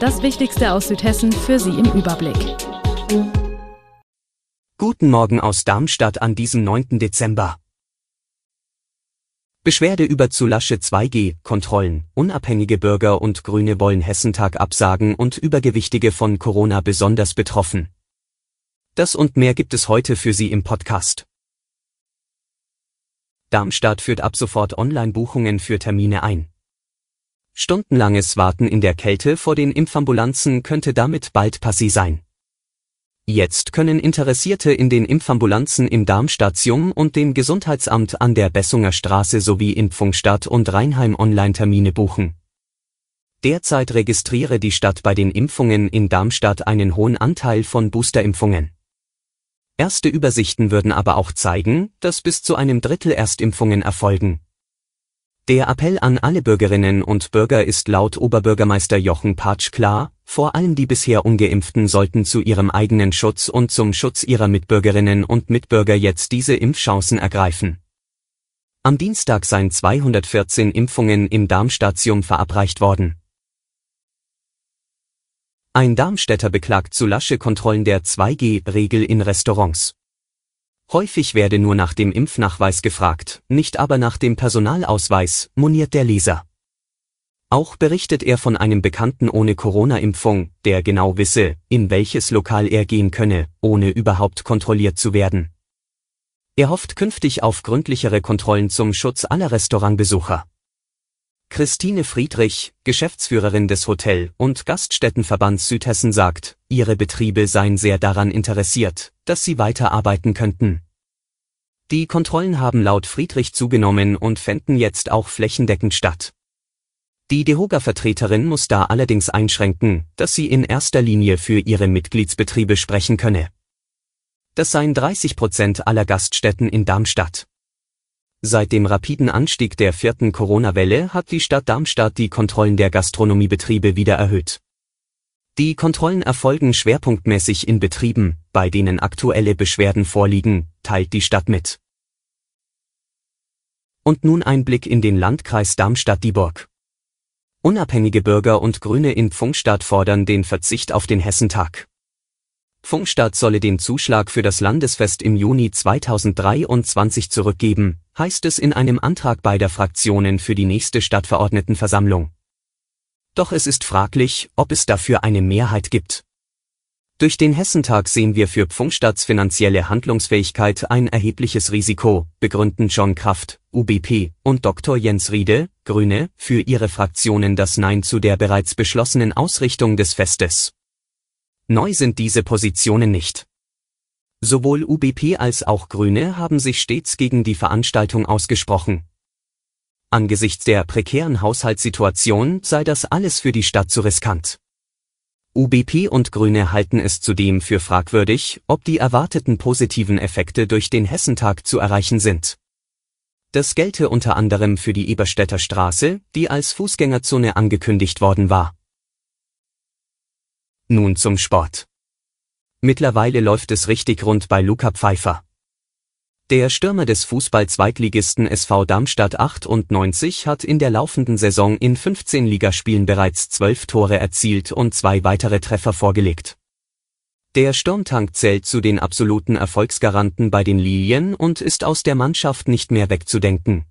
Das Wichtigste aus Südhessen für Sie im Überblick. Guten Morgen aus Darmstadt an diesem 9. Dezember. Beschwerde über zu lasche 2G-Kontrollen. Unabhängige Bürger und Grüne wollen Hessentag absagen und Übergewichtige von Corona besonders betroffen. Das und mehr gibt es heute für Sie im Podcast. Darmstadt führt ab sofort Online-Buchungen für Termine ein. Stundenlanges Warten in der Kälte vor den Impfambulanzen könnte damit bald passé sein. Jetzt können Interessierte in den Impfambulanzen im Darmstadium und dem Gesundheitsamt an der Bessunger Straße sowie in Pfungstadt und Rheinheim Online-Termine buchen. Derzeit registriere die Stadt bei den Impfungen in Darmstadt einen hohen Anteil von Boosterimpfungen. Erste Übersichten würden aber auch zeigen, dass bis zu einem Drittel Erstimpfungen erfolgen. Der Appell an alle Bürgerinnen und Bürger ist laut Oberbürgermeister Jochen Patsch klar, vor allem die bisher ungeimpften sollten zu ihrem eigenen Schutz und zum Schutz ihrer Mitbürgerinnen und Mitbürger jetzt diese Impfchancen ergreifen. Am Dienstag seien 214 Impfungen im Darmstadium verabreicht worden. Ein Darmstädter beklagt zu lasche Kontrollen der 2G-Regel in Restaurants. Häufig werde nur nach dem Impfnachweis gefragt, nicht aber nach dem Personalausweis, moniert der Leser. Auch berichtet er von einem Bekannten ohne Corona-Impfung, der genau wisse, in welches Lokal er gehen könne, ohne überhaupt kontrolliert zu werden. Er hofft künftig auf gründlichere Kontrollen zum Schutz aller Restaurantbesucher. Christine Friedrich, Geschäftsführerin des Hotel- und Gaststättenverbands Südhessen sagt, ihre Betriebe seien sehr daran interessiert, dass sie weiterarbeiten könnten. Die Kontrollen haben laut Friedrich zugenommen und fänden jetzt auch flächendeckend statt. Die Dehoga-Vertreterin muss da allerdings einschränken, dass sie in erster Linie für ihre Mitgliedsbetriebe sprechen könne. Das seien 30 Prozent aller Gaststätten in Darmstadt. Seit dem rapiden Anstieg der vierten Corona-Welle hat die Stadt Darmstadt die Kontrollen der Gastronomiebetriebe wieder erhöht. Die Kontrollen erfolgen schwerpunktmäßig in Betrieben, bei denen aktuelle Beschwerden vorliegen, teilt die Stadt mit. Und nun ein Blick in den Landkreis Darmstadt-Dieburg. Unabhängige Bürger und Grüne in Pfungstadt fordern den Verzicht auf den Hessentag. Pfungstadt solle den Zuschlag für das Landesfest im Juni 2023 zurückgeben, heißt es in einem Antrag beider Fraktionen für die nächste Stadtverordnetenversammlung. Doch es ist fraglich, ob es dafür eine Mehrheit gibt. Durch den Hessentag sehen wir für Pfungstadts finanzielle Handlungsfähigkeit ein erhebliches Risiko, begründen John Kraft, UBP, und Dr. Jens Riede, Grüne, für ihre Fraktionen das Nein zu der bereits beschlossenen Ausrichtung des Festes. Neu sind diese Positionen nicht. Sowohl UBP als auch Grüne haben sich stets gegen die Veranstaltung ausgesprochen. Angesichts der prekären Haushaltssituation sei das alles für die Stadt zu riskant. UBP und Grüne halten es zudem für fragwürdig, ob die erwarteten positiven Effekte durch den Hessentag zu erreichen sind. Das gelte unter anderem für die Eberstädter Straße, die als Fußgängerzone angekündigt worden war. Nun zum Sport. Mittlerweile läuft es richtig rund bei Luca Pfeiffer. Der Stürmer des Fußball-Zweitligisten SV Darmstadt 98 hat in der laufenden Saison in 15 Ligaspielen bereits 12 Tore erzielt und zwei weitere Treffer vorgelegt. Der Sturmtank zählt zu den absoluten Erfolgsgaranten bei den Lilien und ist aus der Mannschaft nicht mehr wegzudenken.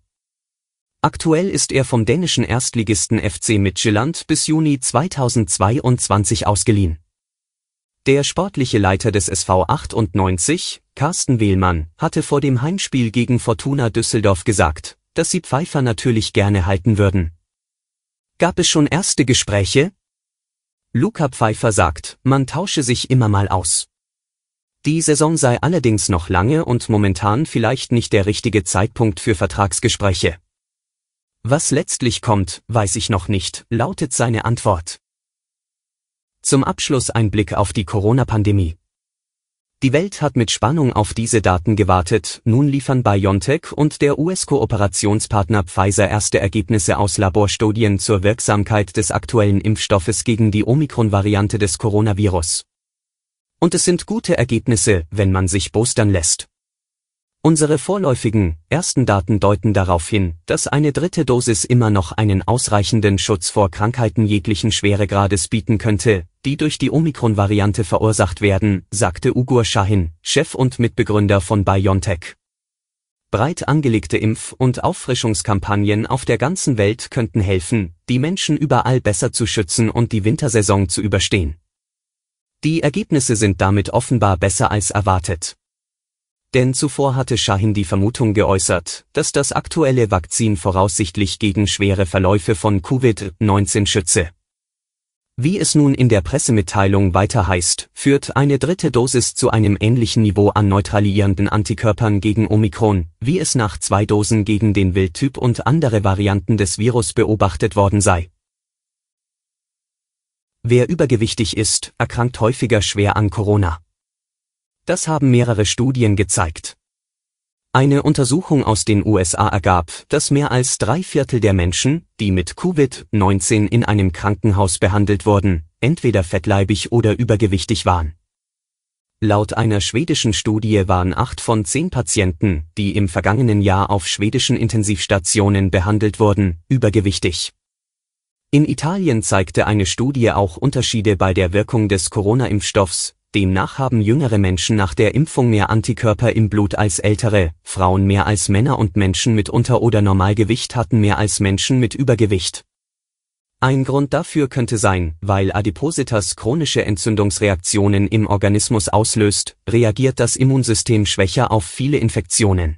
Aktuell ist er vom dänischen Erstligisten FC Midtjylland bis Juni 2022 ausgeliehen. Der sportliche Leiter des SV 98, Carsten Wehlmann, hatte vor dem Heimspiel gegen Fortuna Düsseldorf gesagt, dass sie Pfeiffer natürlich gerne halten würden. Gab es schon erste Gespräche? Luca Pfeiffer sagt, man tausche sich immer mal aus. Die Saison sei allerdings noch lange und momentan vielleicht nicht der richtige Zeitpunkt für Vertragsgespräche. Was letztlich kommt, weiß ich noch nicht, lautet seine Antwort. Zum Abschluss ein Blick auf die Corona-Pandemie. Die Welt hat mit Spannung auf diese Daten gewartet, nun liefern BioNTech und der US-Kooperationspartner Pfizer erste Ergebnisse aus Laborstudien zur Wirksamkeit des aktuellen Impfstoffes gegen die Omikron-Variante des Coronavirus. Und es sind gute Ergebnisse, wenn man sich boostern lässt. Unsere vorläufigen, ersten Daten deuten darauf hin, dass eine dritte Dosis immer noch einen ausreichenden Schutz vor Krankheiten jeglichen Schweregrades bieten könnte, die durch die Omikron-Variante verursacht werden, sagte Ugur Shahin, Chef und Mitbegründer von BioNTech. Breit angelegte Impf- und Auffrischungskampagnen auf der ganzen Welt könnten helfen, die Menschen überall besser zu schützen und die Wintersaison zu überstehen. Die Ergebnisse sind damit offenbar besser als erwartet. Denn zuvor hatte Shahin die Vermutung geäußert, dass das aktuelle Vakzin voraussichtlich gegen schwere Verläufe von Covid-19 schütze. Wie es nun in der Pressemitteilung weiter heißt, führt eine dritte Dosis zu einem ähnlichen Niveau an neutralisierenden Antikörpern gegen Omikron, wie es nach zwei Dosen gegen den Wildtyp und andere Varianten des Virus beobachtet worden sei. Wer übergewichtig ist, erkrankt häufiger schwer an Corona. Das haben mehrere Studien gezeigt. Eine Untersuchung aus den USA ergab, dass mehr als drei Viertel der Menschen, die mit Covid-19 in einem Krankenhaus behandelt wurden, entweder fettleibig oder übergewichtig waren. Laut einer schwedischen Studie waren acht von zehn Patienten, die im vergangenen Jahr auf schwedischen Intensivstationen behandelt wurden, übergewichtig. In Italien zeigte eine Studie auch Unterschiede bei der Wirkung des Corona-Impfstoffs, Demnach haben jüngere Menschen nach der Impfung mehr Antikörper im Blut als ältere, Frauen mehr als Männer und Menschen mit Unter- oder Normalgewicht hatten mehr als Menschen mit Übergewicht. Ein Grund dafür könnte sein, weil Adipositas chronische Entzündungsreaktionen im Organismus auslöst, reagiert das Immunsystem schwächer auf viele Infektionen.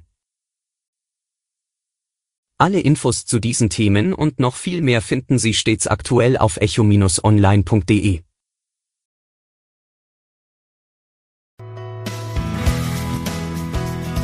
Alle Infos zu diesen Themen und noch viel mehr finden Sie stets aktuell auf echo-online.de.